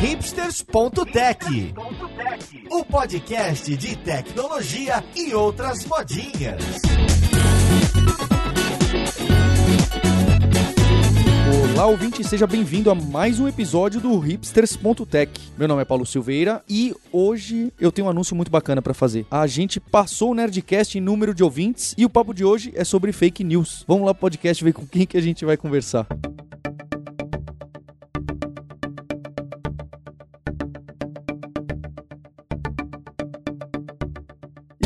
hipsters.tech, o podcast de tecnologia e outras modinhas. Olá, ouvinte, seja bem-vindo a mais um episódio do hipsters.tech. Meu nome é Paulo Silveira e hoje eu tenho um anúncio muito bacana para fazer. A gente passou o Nerdcast em número de ouvintes e o papo de hoje é sobre fake news. Vamos lá pro podcast ver com quem que a gente vai conversar.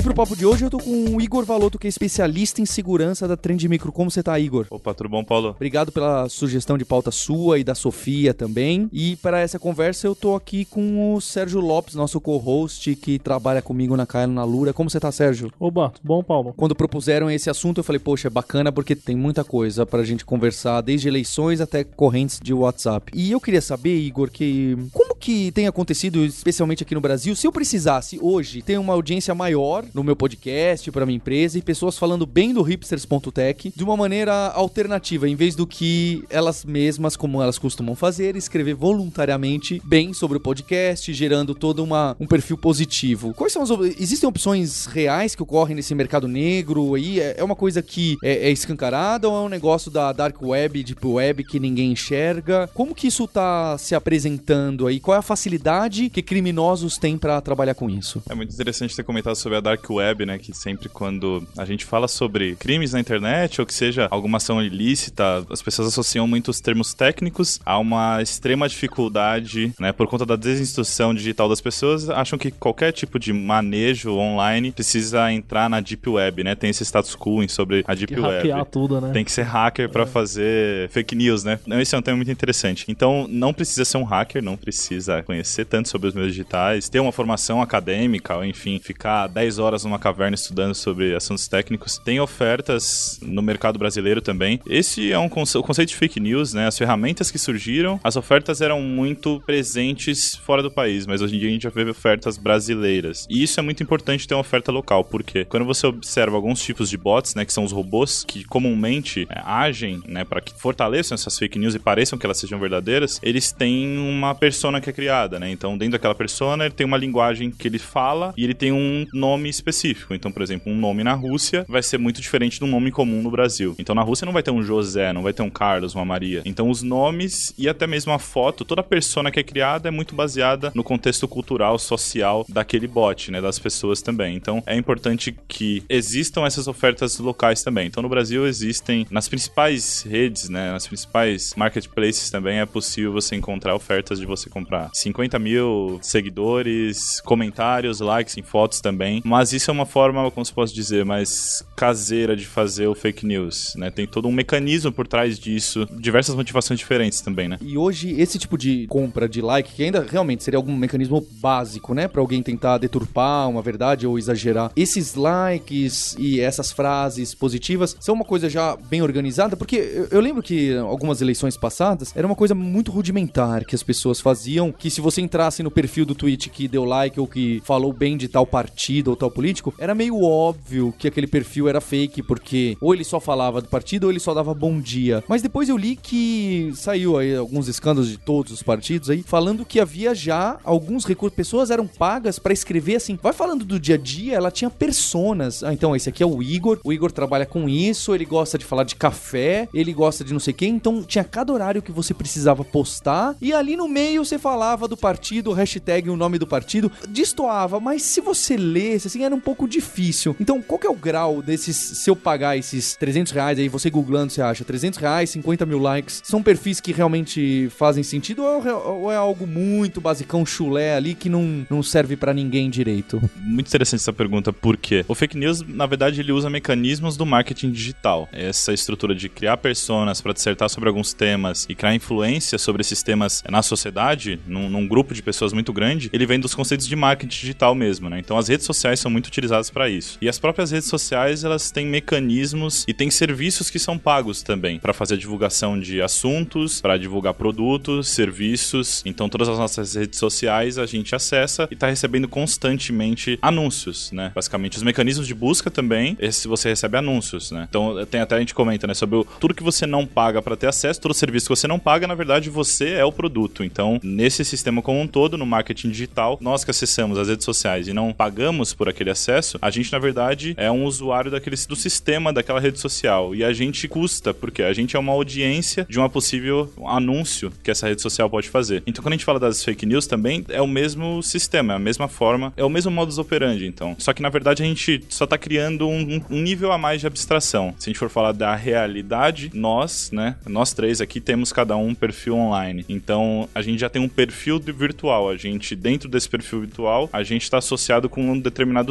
Pro papo de hoje eu tô com o Igor Valoto, que é especialista em segurança da Trend Micro. Como você tá, Igor? Opa, tudo bom, Paulo? Obrigado pela sugestão de pauta sua e da Sofia também. E para essa conversa eu tô aqui com o Sérgio Lopes, nosso co-host, que trabalha comigo na Caio na Lura. Como você tá, Sérgio? Oba, tudo bom, Paulo? Quando propuseram esse assunto, eu falei, poxa, é bacana porque tem muita coisa pra gente conversar, desde eleições até correntes de WhatsApp. E eu queria saber, Igor, que como que tem acontecido, especialmente aqui no Brasil, se eu precisasse hoje ter uma audiência maior no meu podcast, para minha empresa e pessoas falando bem do hipsters.tech de uma maneira alternativa, em vez do que elas mesmas, como elas costumam fazer, escrever voluntariamente bem sobre o podcast, gerando todo uma, um perfil positivo. Quais são as existem opções reais que ocorrem nesse mercado negro aí? É, é uma coisa que é, é escancarada ou é um negócio da dark web, deep web que ninguém enxerga? Como que isso tá se apresentando aí? Qual é a facilidade que criminosos têm para trabalhar com isso? É muito interessante ter comentado sobre a dark web, né? Que sempre quando a gente fala sobre crimes na internet ou que seja alguma ação ilícita, as pessoas associam muitos termos técnicos a uma extrema dificuldade, né? Por conta da desinstrução digital das pessoas, acham que qualquer tipo de manejo online precisa entrar na deep web, né? Tem esse status quo sobre a deep que web. Tudo, né? Tem que ser hacker para é. fazer fake news, né? Esse é um tema muito interessante. Então, não precisa ser um hacker, não precisa conhecer tanto sobre os meios digitais, ter uma formação acadêmica, ou enfim, ficar 10 horas numa caverna estudando sobre assuntos técnicos. Tem ofertas no mercado brasileiro também. Esse é um conce o conceito de fake news, né? As ferramentas que surgiram, as ofertas eram muito presentes fora do país, mas hoje em dia a gente já vê ofertas brasileiras. E isso é muito importante ter uma oferta local, porque quando você observa alguns tipos de bots, né, que são os robôs que comumente é, agem, né, para que fortaleçam essas fake news e pareçam que elas sejam verdadeiras, eles têm uma persona que é criada, né? Então, dentro daquela persona, ele tem uma linguagem que ele fala e ele tem um nome específico específico. Então, por exemplo, um nome na Rússia vai ser muito diferente de um nome comum no Brasil. Então, na Rússia não vai ter um José, não vai ter um Carlos, uma Maria. Então, os nomes e até mesmo a foto, toda persona que é criada é muito baseada no contexto cultural, social daquele bot, né, das pessoas também. Então, é importante que existam essas ofertas locais também. Então, no Brasil existem nas principais redes, né, nas principais marketplaces também é possível você encontrar ofertas de você comprar 50 mil seguidores, comentários, likes em fotos também. Mas isso é uma forma, como se posso dizer, mais caseira de fazer o fake news, né? Tem todo um mecanismo por trás disso, diversas motivações diferentes também, né? E hoje esse tipo de compra de like, que ainda realmente seria algum mecanismo básico, né, para alguém tentar deturpar uma verdade ou exagerar. Esses likes e essas frases positivas são uma coisa já bem organizada, porque eu, eu lembro que algumas eleições passadas era uma coisa muito rudimentar que as pessoas faziam, que se você entrasse no perfil do tweet que deu like ou que falou bem de tal partido ou tal político político, era meio óbvio que aquele perfil era fake, porque ou ele só falava do partido ou ele só dava bom dia. Mas depois eu li que saiu aí alguns escândalos de todos os partidos aí, falando que havia já alguns recursos, pessoas eram pagas para escrever assim, vai falando do dia a dia, ela tinha personas. Ah, então esse aqui é o Igor, o Igor trabalha com isso, ele gosta de falar de café, ele gosta de não sei quem, então tinha cada horário que você precisava postar, e ali no meio você falava do partido, o hashtag, o nome do partido, destoava, mas se você lesse, assim, era era um pouco difícil. Então, qual que é o grau desses, se eu pagar esses 300 reais aí, você googlando, você acha 300 reais, 50 mil likes, são perfis que realmente fazem sentido ou é, ou é algo muito basicão, chulé ali, que não, não serve para ninguém direito? Muito interessante essa pergunta, por quê? O fake news, na verdade, ele usa mecanismos do marketing digital. Essa estrutura de criar personas para dissertar sobre alguns temas e criar influência sobre esses temas na sociedade, num, num grupo de pessoas muito grande, ele vem dos conceitos de marketing digital mesmo, né? Então, as redes sociais são muito utilizadas para isso. E as próprias redes sociais, elas têm mecanismos e têm serviços que são pagos também para fazer a divulgação de assuntos, para divulgar produtos, serviços. Então todas as nossas redes sociais a gente acessa e está recebendo constantemente anúncios, né? Basicamente os mecanismos de busca também, esse você recebe anúncios, né? Então tem até a gente comenta, né, sobre o, tudo que você não paga para ter acesso, todo serviço que você não paga, na verdade você é o produto. Então, nesse sistema como um todo, no marketing digital, nós que acessamos as redes sociais e não pagamos por aquele acesso, a gente, na verdade, é um usuário daquele, do sistema daquela rede social. E a gente custa, porque a gente é uma audiência de uma possível anúncio que essa rede social pode fazer. Então, quando a gente fala das fake news também, é o mesmo sistema, é a mesma forma, é o mesmo modus operandi, então. Só que, na verdade, a gente só tá criando um, um nível a mais de abstração. Se a gente for falar da realidade, nós, né, nós três aqui temos cada um um perfil online. Então, a gente já tem um perfil virtual. A gente, dentro desse perfil virtual, a gente está associado com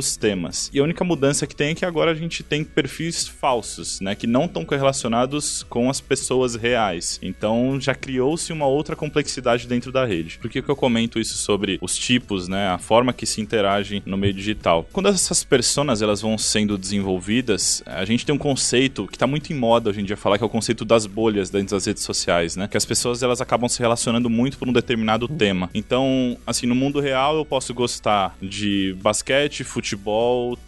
determinados temas. E a única mudança que tem é que agora a gente tem perfis falsos, né, que não estão correlacionados com as pessoas reais. Então, já criou-se uma outra complexidade dentro da rede. Por que, que eu comento isso sobre os tipos, né, a forma que se interagem no meio digital? Quando essas personas elas vão sendo desenvolvidas, a gente tem um conceito que está muito em moda hoje em dia falar que é o conceito das bolhas dentro das redes sociais, né? Que as pessoas elas acabam se relacionando muito por um determinado tema. Então, assim, no mundo real eu posso gostar de basquete, futebol,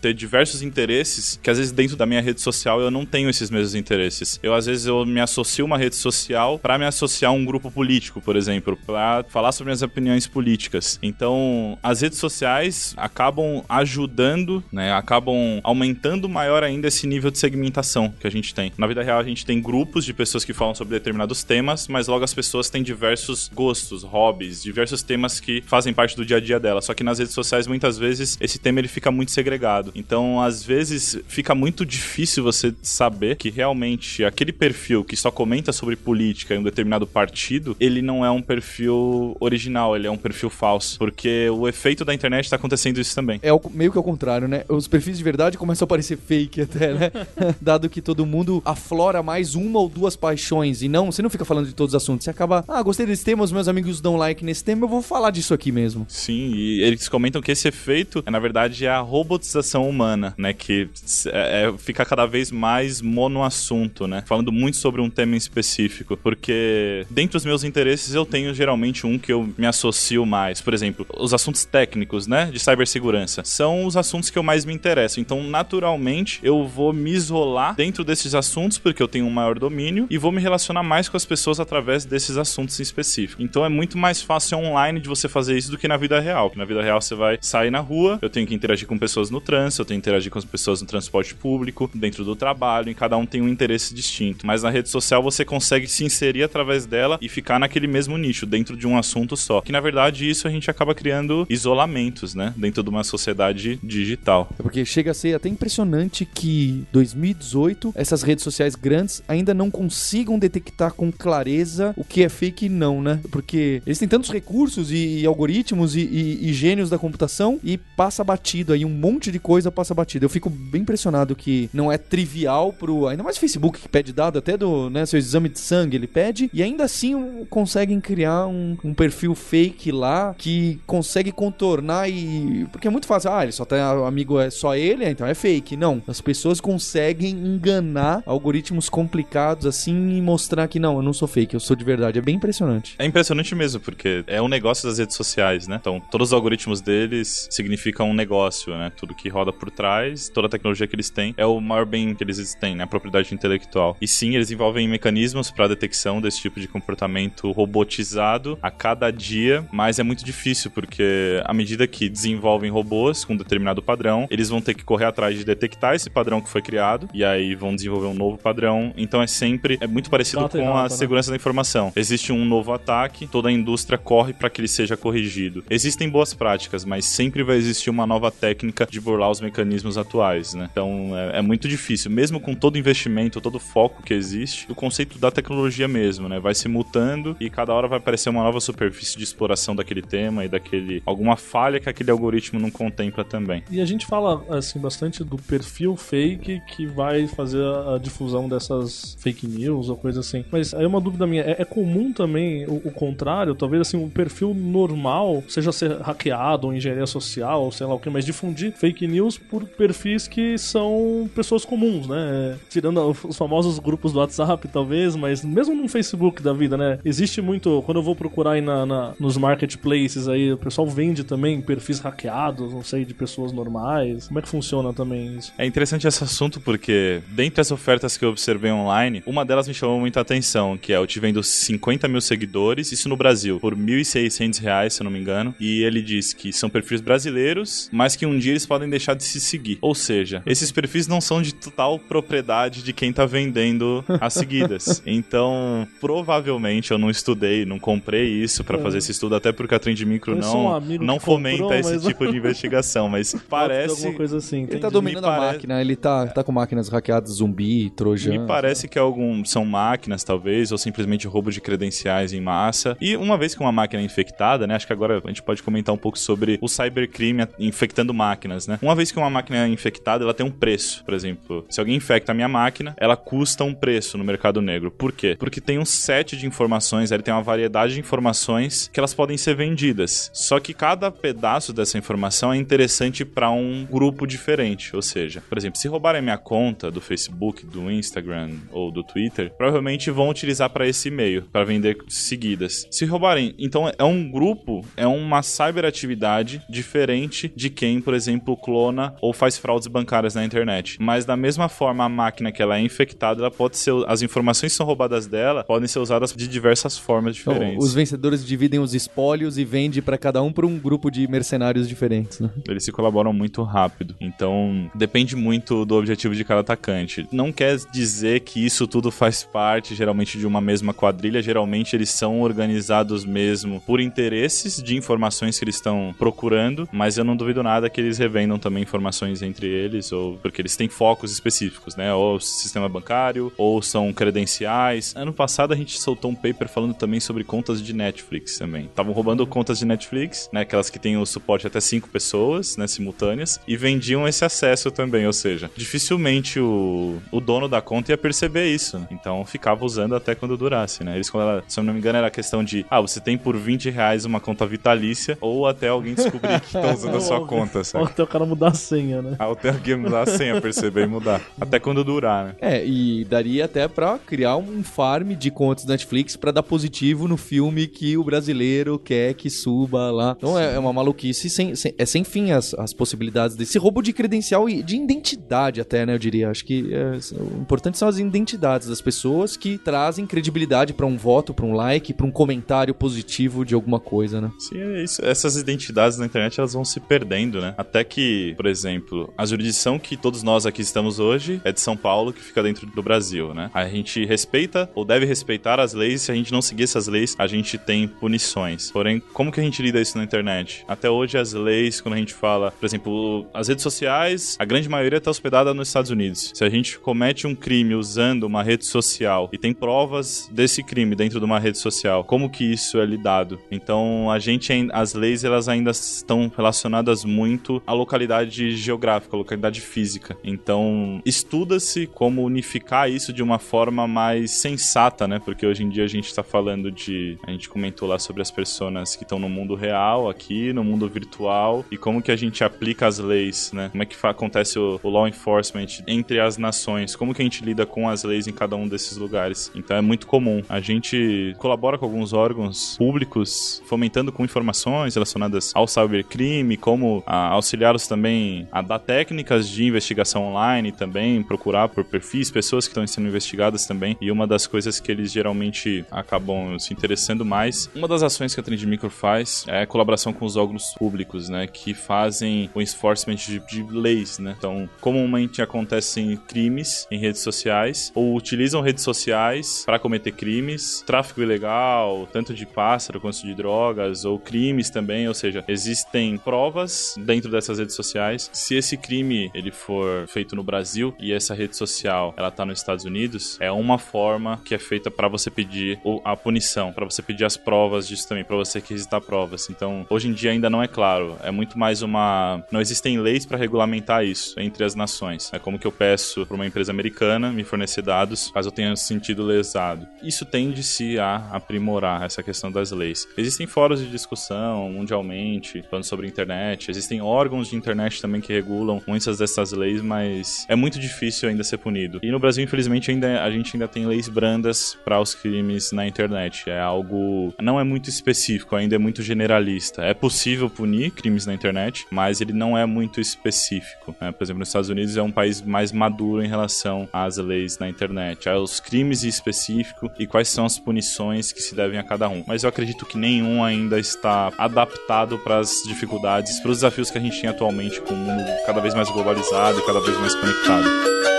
ter diversos interesses que às vezes dentro da minha rede social eu não tenho esses mesmos interesses. Eu às vezes eu me associo uma rede social para me associar a um grupo político, por exemplo, para falar sobre minhas opiniões políticas. Então, as redes sociais acabam ajudando, né? Acabam aumentando maior ainda esse nível de segmentação que a gente tem. Na vida real a gente tem grupos de pessoas que falam sobre determinados temas, mas logo as pessoas têm diversos gostos, hobbies, diversos temas que fazem parte do dia a dia dela. Só que nas redes sociais muitas vezes esse tema ele fica muito segregado. Então, às vezes fica muito difícil você saber que realmente aquele perfil que só comenta sobre política em um determinado partido, ele não é um perfil original, ele é um perfil falso, porque o efeito da internet está acontecendo isso também. É meio que ao contrário, né? Os perfis de verdade começam a parecer fake até, né? Dado que todo mundo aflora mais uma ou duas paixões e não, você não fica falando de todos os assuntos, você acaba, ah, gostei desse tema, os meus amigos dão like nesse tema, eu vou falar disso aqui mesmo. Sim, e eles comentam que esse efeito, é, na verdade, é a robotização humana, né? Que é, é, fica cada vez mais monoassunto, né? Falando muito sobre um tema em específico, porque dentre os meus interesses eu tenho geralmente um que eu me associo mais. Por exemplo, os assuntos técnicos, né? De cibersegurança. São os assuntos que eu mais me interesso. Então, naturalmente, eu vou me isolar dentro desses assuntos porque eu tenho um maior domínio e vou me relacionar mais com as pessoas através desses assuntos em específico. Então, é muito mais fácil online de você fazer isso do que na vida real. na vida real você vai sair na rua, eu tenho que interagir com pessoas no trânsito, eu tenho que interagir com as pessoas no transporte público, dentro do trabalho, e cada um tem um interesse distinto. Mas na rede social você consegue se inserir através dela e ficar naquele mesmo nicho, dentro de um assunto só. Que na verdade isso a gente acaba criando isolamentos, né? Dentro de uma sociedade digital. É porque chega a ser até impressionante que 2018 essas redes sociais grandes ainda não consigam detectar com clareza o que é fake e não, né? Porque eles têm tantos recursos e, e algoritmos e, e, e, gênios da computação e passa batido aí, um monte de coisa passa batido. Eu fico bem impressionado que não é trivial pro. Ainda mais Facebook que pede dado até do né, seu exame de sangue, ele pede, e ainda assim conseguem criar um, um perfil fake lá que consegue contornar e. Porque é muito fácil. Ah, ele só tem amigo, é só ele, então é fake. Não. As pessoas conseguem enganar algoritmos complicados assim e mostrar que não, eu não sou fake, eu sou de verdade. É bem impressionante. É impressionante mesmo, porque é um negócio das redes sociais, né? Então, todos os algoritmos deles significam um negócio, né? Tudo que roda por trás, toda a tecnologia que eles têm é o maior bem que eles têm, né? A propriedade intelectual. E sim, eles envolvem mecanismos para detecção desse tipo de comportamento robotizado a cada dia, mas é muito difícil porque à medida que desenvolvem robôs com um determinado padrão, eles vão ter que correr atrás de detectar esse padrão que foi criado e aí vão desenvolver um novo padrão. Então é sempre é muito parecido com a né? segurança da informação. Existe um novo ataque, toda a indústria corre para que ele seja corrigido. Existem boas práticas, mas sempre vai existir uma nova técnica de burlar os mecanismos atuais, né? Então é, é muito difícil, mesmo com todo investimento, todo foco que existe, o conceito da tecnologia mesmo, né? Vai se mutando e cada hora vai aparecer uma nova superfície de exploração daquele tema e daquele alguma falha que aquele algoritmo não contempla também. E a gente fala assim bastante do perfil fake que vai fazer a difusão dessas fake news ou coisa assim. Mas aí uma dúvida minha, é, é comum também o, o, contrário, talvez assim, o perfil normal seja ser hackeado ou engenharia social, ou sei lá o que, mas difundir fake news por perfis que são pessoas comuns, né? Tirando os famosos grupos do WhatsApp, talvez, mas mesmo no Facebook da vida, né? Existe muito, quando eu vou procurar aí na, na, nos marketplaces aí, o pessoal vende também perfis hackeados, não sei, de pessoas normais. Como é que funciona também isso? É interessante esse assunto porque, dentre as ofertas que eu observei online, uma delas me chamou muita atenção, que é eu te vendo 50 mil seguidores, isso no Brasil. por R$ 1.600, se eu não me engano. E ele diz que são perfis brasileiros, mas que um dia eles podem deixar de se seguir. Ou seja, esses perfis não são de total propriedade de quem tá vendendo as seguidas. Então, provavelmente eu não estudei, não comprei isso para fazer esse estudo, até porque a Trend Micro não, um não fomenta comprou, esse mas... tipo de investigação, mas parece. Alguma coisa assim. Ele tá dominando a máquina, ele tá, tá com máquinas hackeadas zumbi, trojan. Me parece que algum, são máquinas, talvez, ou simplesmente roubo de credenciais em massa. E uma vez que uma máquina é infectada, né? Acho que agora a gente pode comentar um pouco sobre o cybercrime infectando máquinas, né? Uma vez que uma máquina é infectada, ela tem um preço. Por exemplo, se alguém infecta a minha máquina, ela custa um preço no mercado negro. Por quê? Porque tem um set de informações, ele tem uma variedade de informações que elas podem ser vendidas. Só que cada pedaço dessa informação é interessante para um grupo diferente. Ou seja, por exemplo, se roubarem minha conta do Facebook, do Instagram ou do Twitter, provavelmente vão utilizar para esse e-mail, para vender seguidas. Se roubarem, então é um grupo, é uma cyberatividade diferente de quem, por exemplo, clona ou faz fraudes bancárias na internet. Mas da mesma forma, a máquina que ela é infectada, ela pode ser as informações que são roubadas dela podem ser usadas de diversas formas Então, diferentes. os vencedores dividem os espólios e vende para cada um para um grupo de mercenários diferentes, né? Eles se colaboram muito rápido. Então, depende muito do objetivo de cada atacante. Não quer dizer que isso tudo faz parte, geralmente, de uma mesma quadrilha. Geralmente, eles são organizados mesmo por interesses de informações que eles estão procurando. Mas eu não duvido nada que eles revendam também informações entre eles, ou porque eles têm focos específicos, né? Ou sistema bancário, ou são credenciais. Ano passado, a gente soltou um paper falando também sobre contas de Netflix também. Estavam roubando contas de Netflix, né? Aquelas que têm o suporte até cinco pessoas, né? Simultâneas. E vendiam esse acesso também, ou seja, dificilmente o, o dono da conta ia perceber isso. né? Então ficava usando até quando durasse, né? Eles, quando ela, se eu não me engano, era questão de, ah, você tem por 20 reais uma conta vitalícia, ou até alguém descobrir que tá usando a sua conta, Ou sabe? até o cara mudar a senha, né? Ah, até alguém mudar a senha, perceber e mudar. Até quando durar, né? É, e daria até pra criar um farm de contas da Netflix pra dar positivo no filme que o brasileiro quer que suba lá. Então é, é uma maluquice, sem, sem- é sem fim as, as possibilidades desse roubo de credencial e de identidade até, né, eu diria. Acho que é, o importante são as identidades das pessoas que trazem credibilidade pra um voto, pra um like, pra um comentário positivo de alguma coisa, né? Sim, é isso. Essas identidades na internet elas vão se perdendo, né? Até que, por exemplo, a jurisdição que todos nós aqui estamos hoje é de São Paulo, que fica dentro do Brasil, né? A gente respeita ou deve respeitar as leis. Se a gente não seguir essas leis, a gente tem punições. Porém, como que a gente lida isso na internet? Até hoje as leis, quando a gente fala, por exemplo, as redes sociais, a grande maioria está hospedada nos Estados Unidos. Se a gente comete um crime usando uma rede social e tem provas desse crime dentro de uma rede social, como que isso é lidado? Então, a gente, as leis, elas ainda estão relacionadas muito à localidade geográfica, à localidade física. Então, estuda-se como unificar isso de uma forma mais sensata, né? Porque hoje em dia a gente está falando de, a gente comentou lá sobre as pessoas que estão no mundo real aqui, no mundo virtual e como que a gente aplica as leis, né? Como é que acontece o, o law enforcement entre as nações? Como que a gente lida com as leis em cada um desses lugares? Então é muito comum. A gente colabora com alguns órgãos públicos, fomentando com informações relacionadas ao cybercrime, como ah, auxiliá-los também a dar técnicas de investigação online também, procurar por perfis, pessoas que estão sendo investigadas também. E uma das coisas que eles geralmente acabam se interessando mais, uma das ações que a Trend Micro faz é a colaboração com os órgãos públicos, né, que fazem o enforcement de, de leis, né. Então, comumente acontecem crimes em redes sociais ou utilizam redes sociais para cometer crimes, tráfico ilegal, tanto de pássaro quanto de drogas ou crimes também, ou seja, existem provas dentro dessas redes sociais. Se esse crime ele for feito no Brasil e essa rede social ela tá nos Estados Unidos, é uma forma que é feita para você pedir a punição, para você pedir as provas disso também, para você requisitar provas. Então, hoje em dia ainda não é claro, é muito mais uma não existem leis para regulamentar isso entre as nações. É como que eu peço para uma empresa americana me fornecer dados caso eu tenha sentido lesado. Isso tende-se a aprimorar essa questão das leis. Existem fóruns de discussão mundialmente falando sobre internet, existem órgãos de internet também que regulam muitas dessas leis, mas é muito difícil ainda ser punido. E no Brasil, infelizmente, ainda a gente ainda tem leis brandas para os crimes na internet. É algo não é muito específico, ainda é muito generalista. É possível punir crimes na internet, mas ele não é muito específico. né? Por exemplo, nos Estados Unidos é um país mais maduro em relação às leis na internet, aos crimes em específico e quais são as punições que se devem a cada um. Mas mas eu acredito que nenhum ainda está adaptado para as dificuldades, para os desafios que a gente tem atualmente com um mundo cada vez mais globalizado e cada vez mais conectado.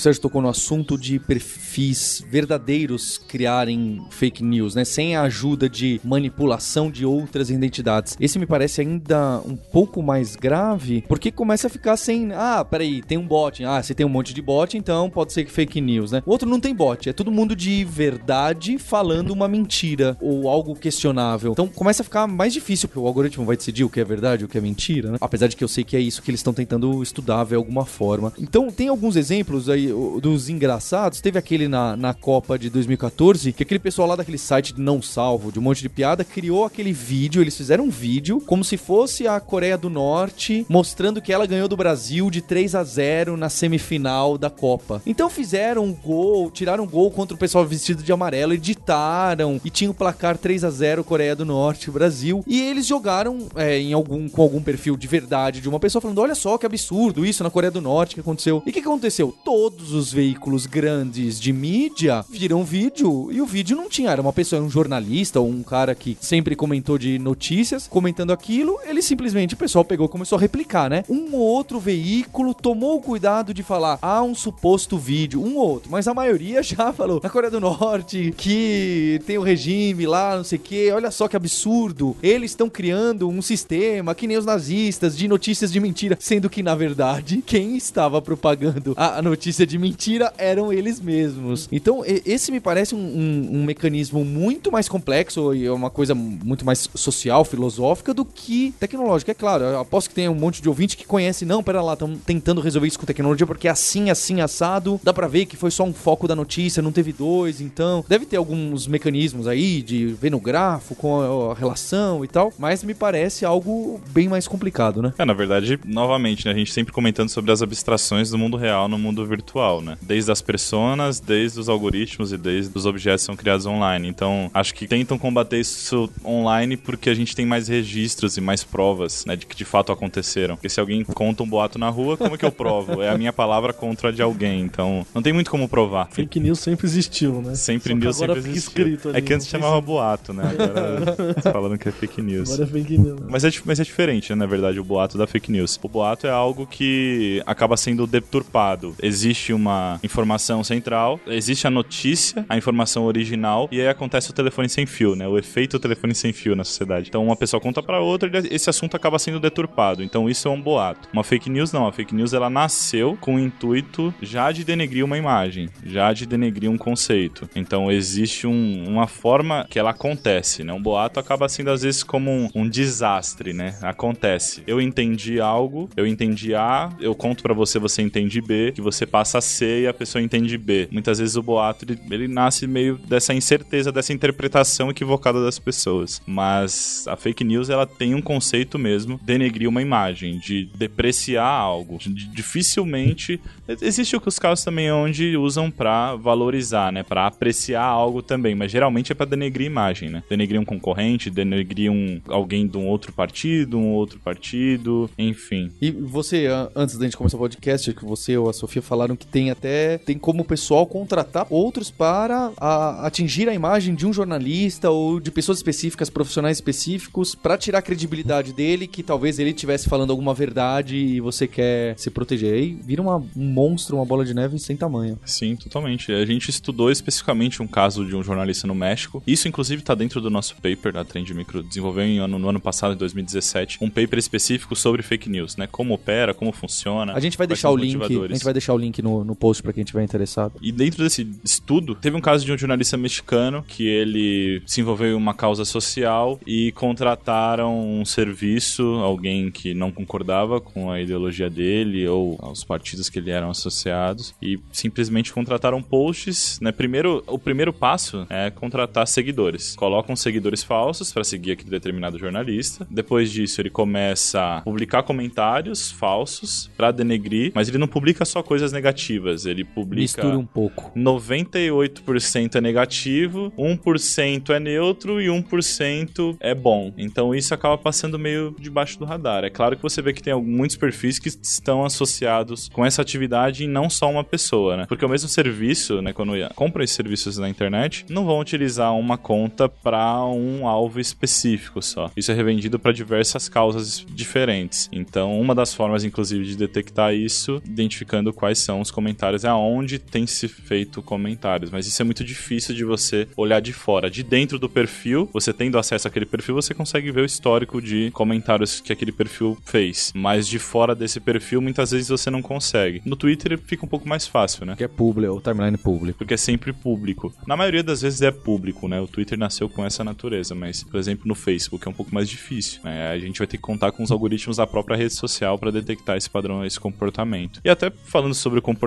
Sérgio tocou no assunto de perfis verdadeiros criarem fake news, né? Sem a ajuda de manipulação de outras identidades. Esse me parece ainda um pouco mais grave, porque começa a ficar sem. Ah, peraí, tem um bot. Ah, você tem um monte de bot, então pode ser que fake news, né? O outro não tem bot, é todo mundo de verdade falando uma mentira ou algo questionável. Então começa a ficar mais difícil, porque o algoritmo vai decidir o que é verdade e o que é mentira, né? Apesar de que eu sei que é isso que eles estão tentando estudar de alguma forma. Então tem alguns exemplos aí dos engraçados, teve aquele na, na Copa de 2014, que aquele pessoal lá daquele site de não salvo, de um monte de piada, criou aquele vídeo, eles fizeram um vídeo como se fosse a Coreia do Norte mostrando que ela ganhou do Brasil de 3 a 0 na semifinal da Copa. Então fizeram um gol, tiraram um gol contra o pessoal vestido de amarelo, editaram e tinha o placar 3 a 0 Coreia do Norte, Brasil. E eles jogaram é, em algum com algum perfil de verdade de uma pessoa falando: "Olha só que absurdo isso na Coreia do Norte que aconteceu". E o que, que aconteceu? Todo todos os veículos grandes de mídia viram vídeo e o vídeo não tinha. Era uma pessoa, um jornalista ou um cara que sempre comentou de notícias, comentando aquilo. Ele simplesmente, o pessoal pegou e começou a replicar, né? Um ou outro veículo tomou o cuidado de falar, há um suposto vídeo, um ou outro, mas a maioria já falou na Coreia do Norte que tem o um regime lá, não sei o que, olha só que absurdo. Eles estão criando um sistema que nem os nazistas de notícias de mentira, sendo que na verdade quem estava propagando a notícia de mentira eram eles mesmos. Então, esse me parece um, um, um, mecanismo muito mais complexo e é uma coisa muito mais social, filosófica do que tecnológica. É claro, eu aposto que tem um monte de ouvinte que conhece, não, pera lá, estão tentando resolver isso com tecnologia porque é assim, assim, assado. Dá pra ver que foi só um foco da notícia, não teve dois, então. Deve ter alguns mecanismos aí de ver no grafo com a relação e tal, mas me parece algo bem mais complicado, né? É, na verdade, novamente, né, a gente sempre comentando sobre as abstrações do mundo real no mundo virtual atual, né? Desde as personas, desde os algoritmos e desde os objetos que são criados online. Então, acho que tentam combater isso online porque a gente tem mais registros e mais provas, né, de que de fato aconteceram. Porque se alguém conta um boato na rua, como é que eu provo? É a minha palavra contra a de alguém. Então, não tem muito como provar. Fake news sempre existiu, né? Sempre news sempre existiu. Ali, é que antes chamava boato, né? Agora falando que é fake news. Agora é fake news. Mas é, mas é diferente, né, na verdade, o boato da fake news. O boato é algo que acaba sendo deturpado. Existe existe uma informação central, existe a notícia, a informação original, e aí acontece o telefone sem fio, né? O efeito telefone sem fio na sociedade. Então uma pessoa conta para outra e esse assunto acaba sendo deturpado. Então isso é um boato. Uma fake news não. A fake news ela nasceu com o intuito já de denegrir uma imagem, já de denegrir um conceito. Então existe um, uma forma que ela acontece, né? Um boato acaba sendo às vezes como um, um desastre, né? Acontece. Eu entendi algo, eu entendi A, eu conto para você, você entende B, que você passa passa C e a pessoa entende B. Muitas vezes o boato ele, ele nasce meio dessa incerteza, dessa interpretação equivocada das pessoas. Mas a fake news ela tem um conceito mesmo, denegrir uma imagem, de depreciar algo. De, dificilmente existe os casos também onde usam para valorizar, né, para apreciar algo também, mas geralmente é para denegrir imagem, né? Denegrir um concorrente, denegrir um alguém de um outro partido, um outro partido, enfim. E você antes da gente começar o podcast, que você ou a Sofia falaram que tem até tem como o pessoal contratar outros para a, atingir a imagem de um jornalista ou de pessoas específicas, profissionais específicos, para tirar a credibilidade dele, que talvez ele estivesse falando alguma verdade e você quer se proteger. Aí vira uma, um monstro, uma bola de neve sem tamanho. Sim, totalmente. A gente estudou especificamente um caso de um jornalista no México. Isso, inclusive, está dentro do nosso paper da Trend Micro. Desenvolveu em ano, no ano passado, em 2017, um paper específico sobre fake news, né? Como opera, como funciona. A gente vai deixar o link. A gente vai deixar o link no no, no post para quem tiver interessado. E dentro desse estudo, teve um caso de um jornalista mexicano que ele se envolveu em uma causa social e contrataram um serviço, alguém que não concordava com a ideologia dele ou os partidos que ele eram associados e simplesmente contrataram posts, né? Primeiro, o primeiro passo é contratar seguidores. Colocam seguidores falsos para seguir aquele determinado jornalista. Depois disso, ele começa a publicar comentários falsos para denegrir, mas ele não publica só coisas negativas negativas. Ele publica Mistura um pouco. 98% é negativo, 1% é neutro e 1% é bom. Então isso acaba passando meio debaixo do radar. É claro que você vê que tem muitos perfis que estão associados com essa atividade e não só uma pessoa, né? Porque o mesmo serviço, né, quando compra esses serviços na internet, não vão utilizar uma conta para um alvo específico só. Isso é revendido para diversas causas diferentes. Então, uma das formas inclusive de detectar isso, identificando quais são os comentários, é aonde tem se feito comentários, mas isso é muito difícil de você olhar de fora. De dentro do perfil, você tendo acesso àquele perfil, você consegue ver o histórico de comentários que aquele perfil fez. Mas de fora desse perfil, muitas vezes você não consegue. No Twitter fica um pouco mais fácil, né? Que é público, o timeline público. Porque é sempre público. Na maioria das vezes é público, né? O Twitter nasceu com essa natureza, mas, por exemplo, no Facebook é um pouco mais difícil. Né? A gente vai ter que contar com os algoritmos da própria rede social para detectar esse padrão, esse comportamento. E até falando sobre o comportamento,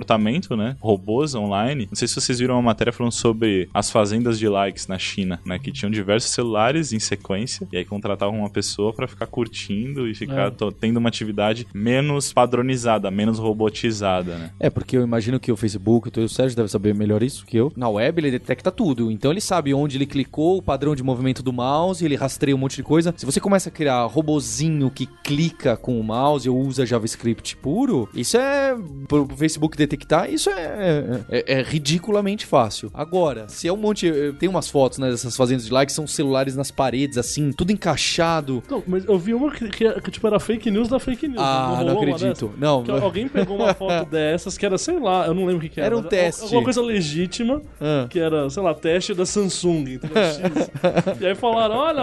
né? Robôs online. Não sei se vocês viram uma matéria falando sobre as fazendas de likes na China, né? Que tinham diversos celulares em sequência e aí contratavam uma pessoa para ficar curtindo e ficar É. tendo uma atividade menos padronizada, menos robotizada, né? É, porque eu imagino que o Facebook, o Sérgio deve saber melhor isso que eu. Na web ele detecta tudo. Então ele sabe onde ele clicou, o padrão de movimento do mouse, ele rastreia um monte de coisa. Se você começa a criar robozinho que clica com o mouse ou usa JavaScript puro, isso é. Pro pro Facebook detectar, isso é, é, é ridiculamente fácil. Agora, se é um monte. eu- Tem umas fotos, né, dessas fazendas de likes, são celulares nas paredes, assim, tudo encaixado. Então, mas eu vi uma que, que, que, tipo, era fake news da fake news. Ah, não uma acredito. Não, Que alguém pegou uma foto dessas que era, sei lá, eu não lembro o que, que era. Era um teste. Alguma coisa legítima, Ah. que era, sei lá, teste da Samsung. e aí falaram, olha,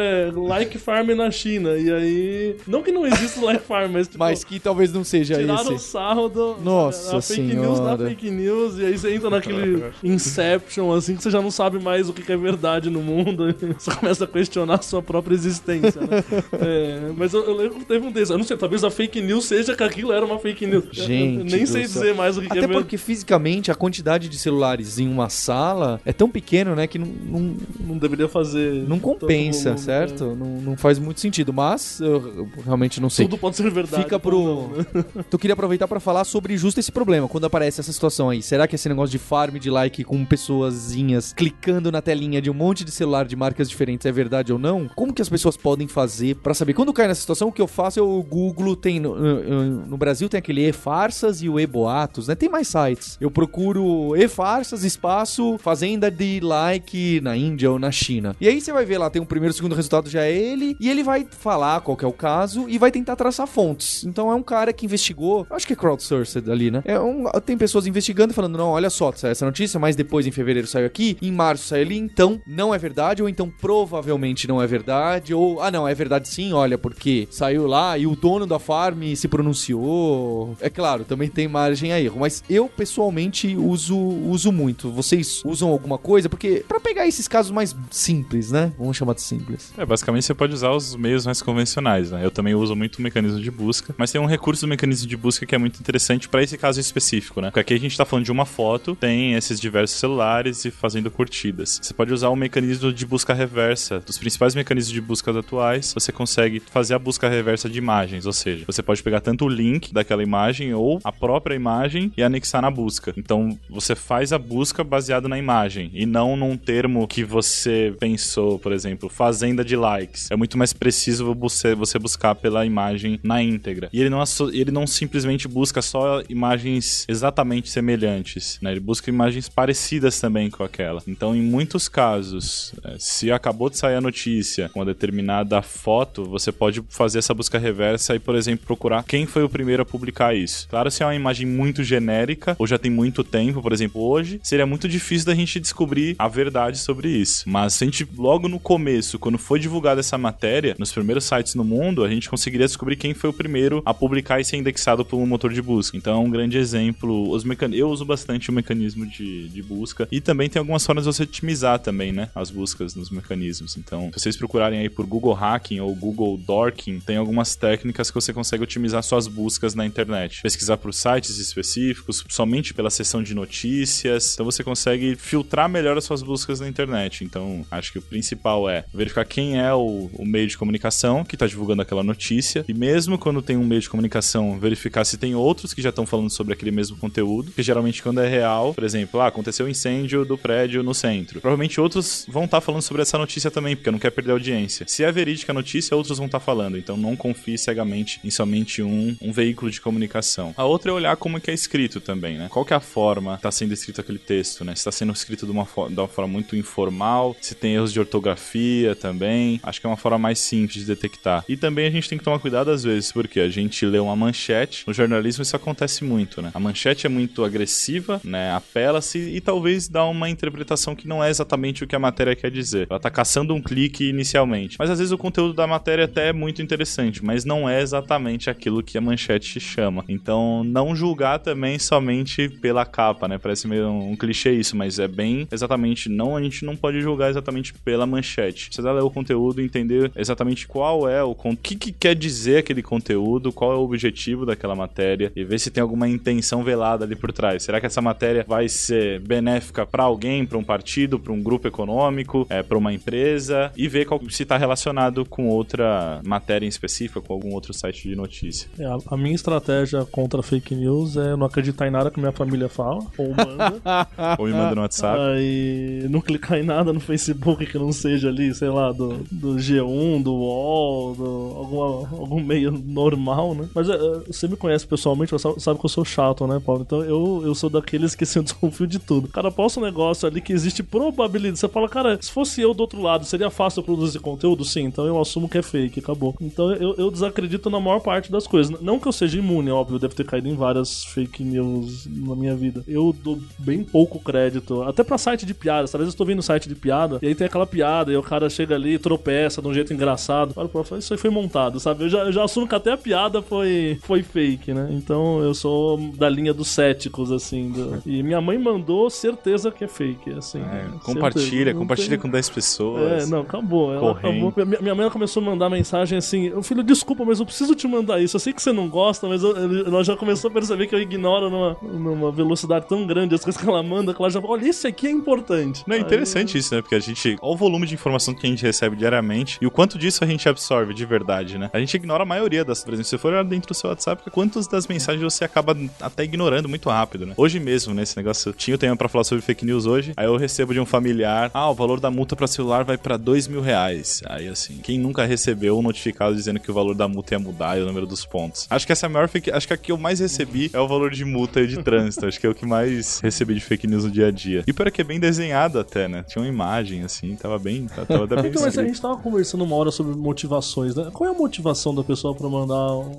é, like farm na China. E aí. Não que não exista like farm, mas tipo. Mas que talvez não seja Tiraram o esse. sarro do, Nossa a fake news Senhora. fake news, e aí você entra naquele Inception, assim, que você já não sabe mais o que é verdade no mundo, você começa a questionar a sua própria existência, né? É, mas eu, eu lembro que teve um desses, eu não sei, talvez a fake news seja que aquilo era uma fake news. Eu- eu Gente nem sei céu. dizer mais o que, que Até é verdade. porque fisicamente a quantidade de celulares em uma sala é tão pequeno, né, que não, não, Não deveria fazer. não compensa, volume, certo? né? Não, não faz muito sentido, mas eu, eu realmente não sei. Tudo pode ser verdade. Fica pro. não, né? Tu queria aproveitar pra falar sobre justo esse problema, quando aparece essa situação aí. Será que esse negócio de farm de like com pessoazinhas clicando na telinha de um monte de celular de marcas diferentes é verdade ou não? Como que as pessoas podem fazer pra saber? Quando cai nessa situação, o que eu faço, eu googlo, tem no, no- no Brasil tem aquele e-farsas e o e-boatos, né? Tem mais sites. Eu procuro e-farsas, espaço, fazenda de like na Índia ou na China. E aí você vai ver lá, tem um primeiro, segundo resultado já é ele, e ele vai falar qual que é o caso e vai tentar traçar fontes. Então é um cara que investigou, acho que é crowdsourced ali, né? É um, tem pessoas investigando falando, não, olha só, essa notícia, mas depois em fevereiro saiu aqui, em março saiu ali, então não é verdade, ou então provavelmente não é verdade, ou, ah não, é verdade sim, olha, porque saiu lá e o dono da farm se pronunciou. É claro, também tem margem a erro, mas eu pessoalmente uso, uso muito. Vocês usam alguma coisa? Porque pra pegar esses casos mais simples, né? Vamos chamar de simples. É, basicamente você pode usar os meios mais convencionais, né? Eu também uso muito o mecanismo de busca, mas tem um recurso do mecanismo de busca que é muito interessante para esse caso específico, né? Porque aqui a gente tá falando de uma foto, tem esses diversos celulares e fazendo curtidas. Você pode usar o mecanismo de busca reversa. Dos principais mecanismos de busca atuais, você consegue fazer a busca reversa de imagens, ou seja, você pode pegar tanto o link daquela imagem ou a própria imagem e anexar na busca. Então, você faz a busca baseado na imagem e não num termo que você pensou, por exemplo, fazenda de likes. É muito mais preciso você, buscar pela imagem na íntegra. E ele não, ele não simplesmente busca só imagens exatamente semelhantes, né? Ele busca imagens parecidas também com aquela. Então, em muitos casos, eh, se acabou de sair a notícia com uma determinada foto, você pode fazer essa busca reversa e, por exemplo, procurar quem foi o primeiro a publicar isso. Claro, se é uma imagem muito genérica ou já tem muito tempo, por exemplo, hoje, seria muito difícil da gente descobrir a verdade sobre isso. Mas se a gente, logo no começo, quando foi divulgada essa matéria, nos primeiros sites no mundo, a gente conseguiria descobrir quem foi o primeiro a publicar e ser indexado por um motor de busca. Então é um grande exemplo. Os mecan... Eu uso bastante o mecanismo de, de busca e também tem algumas formas de você otimizar também, né? As buscas nos mecanismos. Então, se vocês procurarem aí por Google Hacking ou Google Dorking, tem algumas técnicas que você consegue otimizar suas buscas na internet. Pesquisar por sites específicos, somente pela seção de notícias. Então você consegue filtrar melhor as suas buscas na internet. Então, acho que o principal é verificar quem é o, o meio de comunicação que está divulgando aquela notícia. E mesmo quando tem um meio de comunicação, verificar se tem outros que já estão falando sobre aquele mesmo conteúdo, que geralmente quando é real, por exemplo, ah, aconteceu um incêndio do prédio no centro. Provavelmente outros vão estar tá falando sobre essa notícia também, porque não quer perder audiência. Se é verídica a notícia, outros vão estar tá falando, então não confie cegamente em somente um, um veículo de comunicação. A outra é olhar como que é escrito também, né? Qual que é a forma que está sendo escrito aquele texto, né? Se está sendo escrito de uma, de uma forma muito informal, se tem erros de ortografia também. Acho que é uma forma mais simples de detectar. E também a gente tem que tomar cuidado às vezes, porque a gente lê uma manchete. No jornalismo isso acontece muito, né? A manchete é muito agressiva, né? Apela-se e talvez dá uma interpretação que não é exatamente o que a matéria quer dizer. Ela tá caçando um clique inicialmente. Mas às vezes o conteúdo da matéria até é muito interessante, mas não é exatamente aquilo que a manchete chama. Então, não julgar também somente pela capa, né? Parece meio um clichê isso, mas é bem exatamente não, a gente não pode julgar exatamente pela manchete. Precisa ler o conteúdo entender exatamente qual é o o que, que quer dizer aquele conteúdo, qual é o objetivo daquela matéria e ver se tem alguma intenção velada ali por trás. Será que essa matéria vai ser benéfica para alguém, para um partido, para um grupo econômico, é, para uma empresa e ver qual, se está relacionado com outra matéria em específica, com algum outro site de notícia. É, a, a, minha estratégia contra fake news é não acreditar em nada que minha família fala ou manda. ou me manda no WhatsApp. Aí não clicar em nada no Facebook que não seja ali, sei lá, do, do G1, do UOL, do alguma, algum meio normal, né? Mas é, você me conhece pessoalmente, você sabe que eu sou chato, né, Paulo? Então eu, eu sou daqueles que assim, eu desconfio de tudo. Cara, posta um negócio ali que existe probabilidade. Você fala, cara, se fosse eu do outro lado, seria fácil produzir conteúdo? Sim, então eu assumo que é fake, acabou. Então eu, eu desacredito na maior parte das coisas. Não que eu seja imune, óbvio, eu devo ter caído em várias fake news na minha vida. Eu dou bem pouco crédito, até pra site de piada. Às vezes eu estou vendo site de piada, e aí tem aquela piada, e o cara chega ali tropeça de um jeito engraçado. Para o isso aí foi montado, sabe? Eu já, eu já assumo que até a piada foi, foi fake, né? Então eu sou da linha dos céticos, assim. Do... E minha mãe mandou certeza que é fake, assim. É, compartilha, compartilha tem... com 10 pessoas. É, não, acabou. Acabou. Minha, minha mãe começou a mandar mensagem assim: Filho, desculpa, mas eu preciso te mandar isso. Eu sei que você não gosta, mas eu, ela já começou a perceber que eu ignoro numa, numa velocidade tão grande as coisas que ela manda, que ela já olha, isso aqui é importante. Não, é interessante Aí... isso, né? Porque a gente. Olha o volume de informação que a gente recebe diariamente e o quanto disso a gente absorve de verdade, né? A gente ignora a maioria das. Por exemplo, se você for dentro do seu WhatsApp, quantas das mensagens você acaba até ignorando muito rápido, né? Hoje mesmo, nesse né, negócio, eu tinha o tema pra falar sobre fake news hoje. Aí eu recebo de um familiar: ah, o valor da multa pra celular vai pra dois mil reais. Aí assim, quem nunca recebeu um notificado dizendo que o valor da multa ia mudar e o número dos pontos? Acho que essa é a maior fake. Acho que a que eu mais recebi é o valor de multa e de trânsito. Acho que é o que mais recebi de fake news no dia a dia. E para que é bem desenhado até, né? Tinha uma imagem assim, tava bem. Tava, tava bem então, mas a gente tava conversando uma hora sobre motivações, né? Qual é a motivação da pessoa para mandar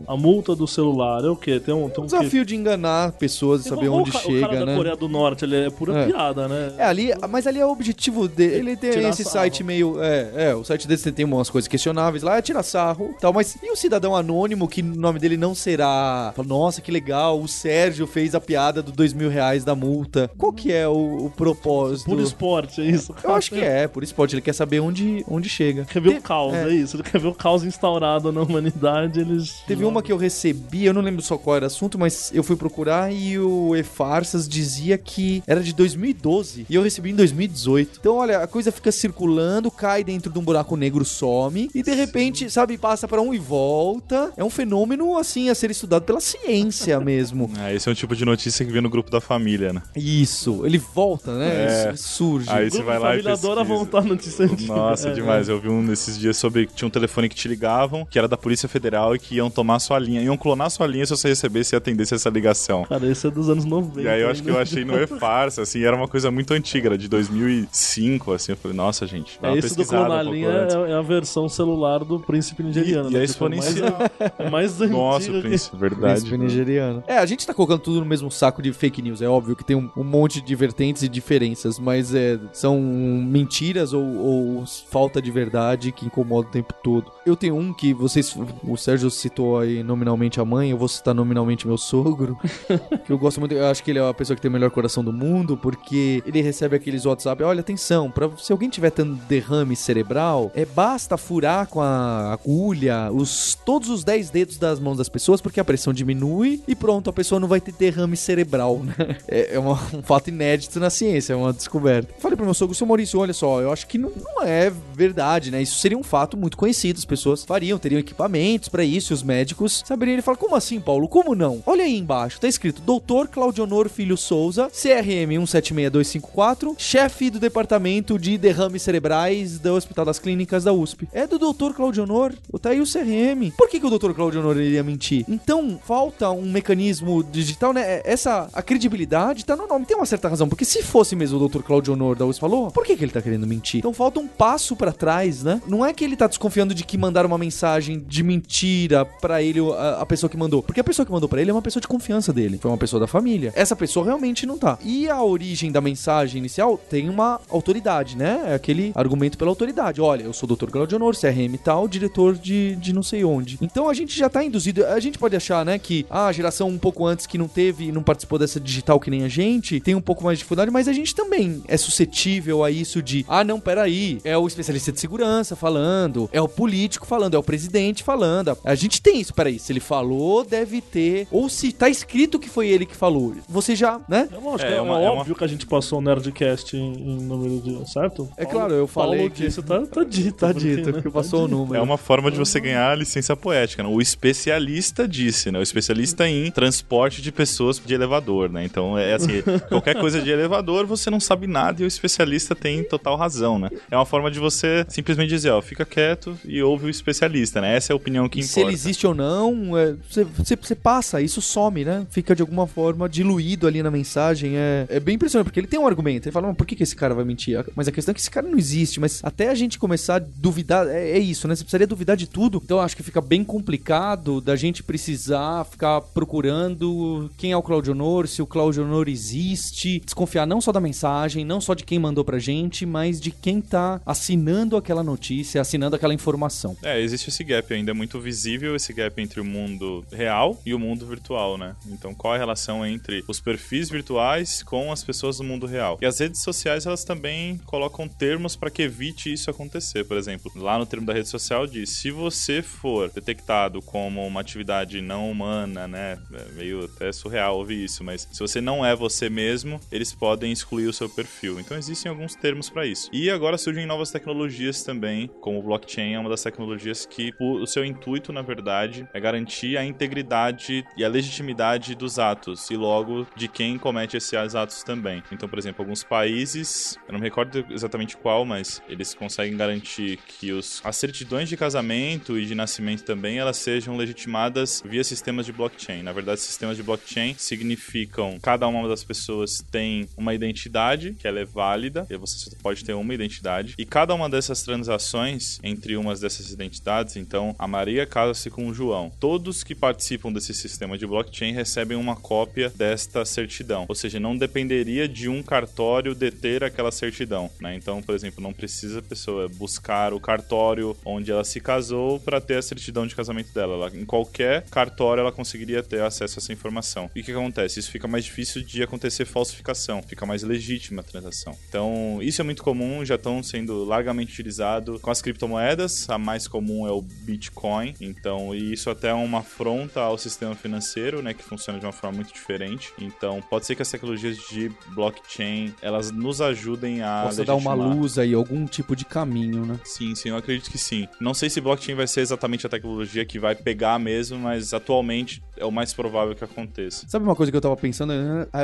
a multa do celular? É o quê? Tem um, tem um, desafio de enganar pessoas e saber onde o chega, o cara né? da Coreia do Norte, ele é pura é. piada, né? É, ali, mas ali é o objetivo dele. Ele tem tirar esse sarro. site meio. É, é, o site dele tem umas coisas questionáveis lá, é tirar sarro tal, mas e o cidadão anônimo que o nome dele não será. Nossa, que legal, o Sérgio fez a piada do dois mil reais da multa. Qual que é o, o propósito? Por esporte, é isso? Eu acho que é, por esporte. Ele quer saber onde, onde chega. Quer ver o caos, é. é isso. Ele quer ver o caos instaurado na humanidade, eles. Teve uma que eu recebi, eu não lembro só qual era o assunto, mas eu fui procurar e o E-Farsas dizia que era de 2012 e eu recebi em 2018. Então, olha, a coisa fica circulando, cai dentro de um buraco negro, some e de repente, sabe, passa para um e volta. É um fenômeno, assim, a ser estudado pela ciência mesmo. É, esse é um tipo de notícia que vem no grupo da família, né? Isso, ele volta, né? É. Surge. Aí você vai lá e adora voltar notícia antiga. Nossa, é, demais. É. Eu vi um desses dias sobre tinha um telefone que te ligavam, que era da Polícia Federal e que iam tomar sua linha, iam clonar sua linha se você recebesse e atendesse essa ligação. Cara, esse é dos anos 90. E aí eu acho que eu achei no e-farsa, assim, era uma coisa muito antiga, era de 2005, assim, eu falei, nossa, gente, dá é, esse do clonar um é, é, a versão celular do príncipe nigeriano. E, né? e é exponencial. É mais, é mais Nossa, o príncipe, verdade. Príncipe nigeriano. É, a gente tá colocando tudo no mesmo saco de fake news, é óbvio que tem um, um monte de vertentes e diferenças, mas é, são mentiras ou, ou falta de verdade que incomoda o tempo todo. Eu tenho um que vocês, o Sérgio citou aí nominalmente a mãe, eu vou citar nominalmente meu sogro, que eu gosto muito, eu acho que ele é a pessoa que tem o melhor coração do mundo, porque ele recebe aqueles WhatsApp, olha, atenção, para se alguém tiver tendo derrame cerebral, é basta furar com a agulha os todos os 10 dedos das mãos das pessoas, porque a pressão diminui e pronto, a pessoa não vai ter derrame cerebral, né? É, é uma, um fato inédito na ciência, é uma descoberta. Falei pro meu sogro, seu Maurício, olha só, eu acho que não, não é verdade, né? Isso seria um fato muito conhecido, as pessoas fariam, teriam equipamentos para isso, os médicos saberiam. Ele fala, como assim, Paulo? Como não? Olha aí, embaixo tá escrito Doutor Claudionor Filho Souza, CRM 176254, chefe do departamento de derrames cerebrais do Hospital das Clínicas da USP. É do Doutor Claudionor, tá aí o CRM. Por que, que o Doutor Claudionor iria mentir? Então, falta um mecanismo digital, né? Essa, a credibilidade tá no nome. Tem uma certa razão, porque se fosse mesmo o Dr. Claudio Honor da USP falou, por que, que ele tá querendo mentir? Então falta um passo para trás, né? Não é que ele tá desconfiando de que mandaram uma mensagem de mentira para ele, a, a, pessoa que mandou. Porque a pessoa que mandou para ele é uma pessoa de confiança dele. Foi uma pessoa da família. Essa pessoa realmente não tá. E a origem da mensagem inicial tem uma autoridade, né? É aquele argumento pela autoridade. Olha, eu sou o Dr. Claudio Honor, CRM tal, diretor de, de não sei onde. Então a gente já tá induzido. A gente pode achar, né, que ah, a geração um pouco antes que não teve, não participou dessa digital que nem a gente, tem um pouco mais de dificuldade, mas a gente também é suscetível a isso de, ah, não, peraí, é o especialista de segurança falando, é o político falando, é o presidente falando. A gente tem isso, peraí, se ele falou, deve ter, ou se tá escrito que foi ele que falou, você já, né? É lógico, é, é, uma, é óbvio uma... que a gente passou o Nerdcast em, em número de, certo? É claro, eu falei Paulo que... isso tá, tá dito. Tá dito, porque passou o número. É uma forma de você ganhar a licença poética, né? O especialista disse, né? O especialista em transporte de pessoas de elevador, né? Então é assim, qualquer coisa de elevador você não sabe nada e o especialista tem total razão, né? É uma forma de você simplesmente dizer, ó, fica quieto e ouve o especialista, né? Essa é a opinião que e importa. Se ele existe ou não, é, você, você, você, passa, isso some, né? Fica de alguma forma diluído ali na mensagem. É, é bem impressionante, porque ele tem um argumento. Ele fala, mas por que, que esse cara vai mentir? Mas a questão é que esse cara não existe, mas até a gente começar a duvidar, é, é isso, né? Você precisaria duvidar de tudo. Então acho que fica bem complicado da gente precisar ficar procurando quem é o Claudio Honor, se o Claudio Honor existe, desconfiar não só da mensagem, não só de quem mandou pra gente, mas de quem tá assinando aquela notícia, assinando aquela informação. É, existe esse gap ainda, é muito visível esse gap entre o mundo real e o mundo virtual, né? Então, qual a relação entre os perfis virtuais com as pessoas do mundo real? E as redes sociais, elas também colocam termos para que evite isso acontecer. Por exemplo, lá no termo da rede social diz: se você for detectado como uma atividade não humana, né? É meio até surreal ouvir isso, mas se você não é você mesmo, eles podem excluir o seu perfil. Então existem alguns termos para isso. E agora surgem novas tecnologias também, como o blockchain é uma das tecnologias que o seu intuito, na verdade, é garantir a integridade e a legitimidade dos atos e logo de quem comete esses atos também. Então, por exemplo, alguns países, eu não me recordo exatamente qual, mas eles conseguem garantir que os, as certidões de casamento e de nascimento também elas sejam legitimadas via sistemas de blockchain. Na verdade, sistemas de blockchain significam cada uma das pessoas tem uma identidade que ela é válida, e você pode ter uma identidade, e cada uma dessas transações entre umas dessas identidades, então a Maria casa-se com o João. Todos que participam desse sistema de blockchain recebem uma cópia desta certidão, ou seja, não dependeria de um cartório deter aquela certidão, né? Então, por exemplo, não precisa a pessoa buscar o cartório onde ela se casou para ter a certidão de casamento dela. Ela, em qualquer cartório ela conseguiria ter acesso a essa informação. E o que acontece? Isso fica mais difícil de acontecer falsificação, fica mais legítima a transação. Então, isso é muito comum, já estão sendo largamente utilizado com as criptomoedas. A mais comum é o Bitcoin. Então, e isso até é uma afronta ao sistema financeiro, né, que funciona de uma forma muito diferente. Então, pode ser que as tecnologias de blockchain, elas nos ajudem a Possa dar uma luz aí, algum tipo de caminho, né? Sim, sim, eu acredito que sim. Não sei se blockchain vai ser exatamente a tecnologia que vai pegar mesmo, mas atualmente é o mais provável que aconteça. Sabe uma coisa que eu tava pensando?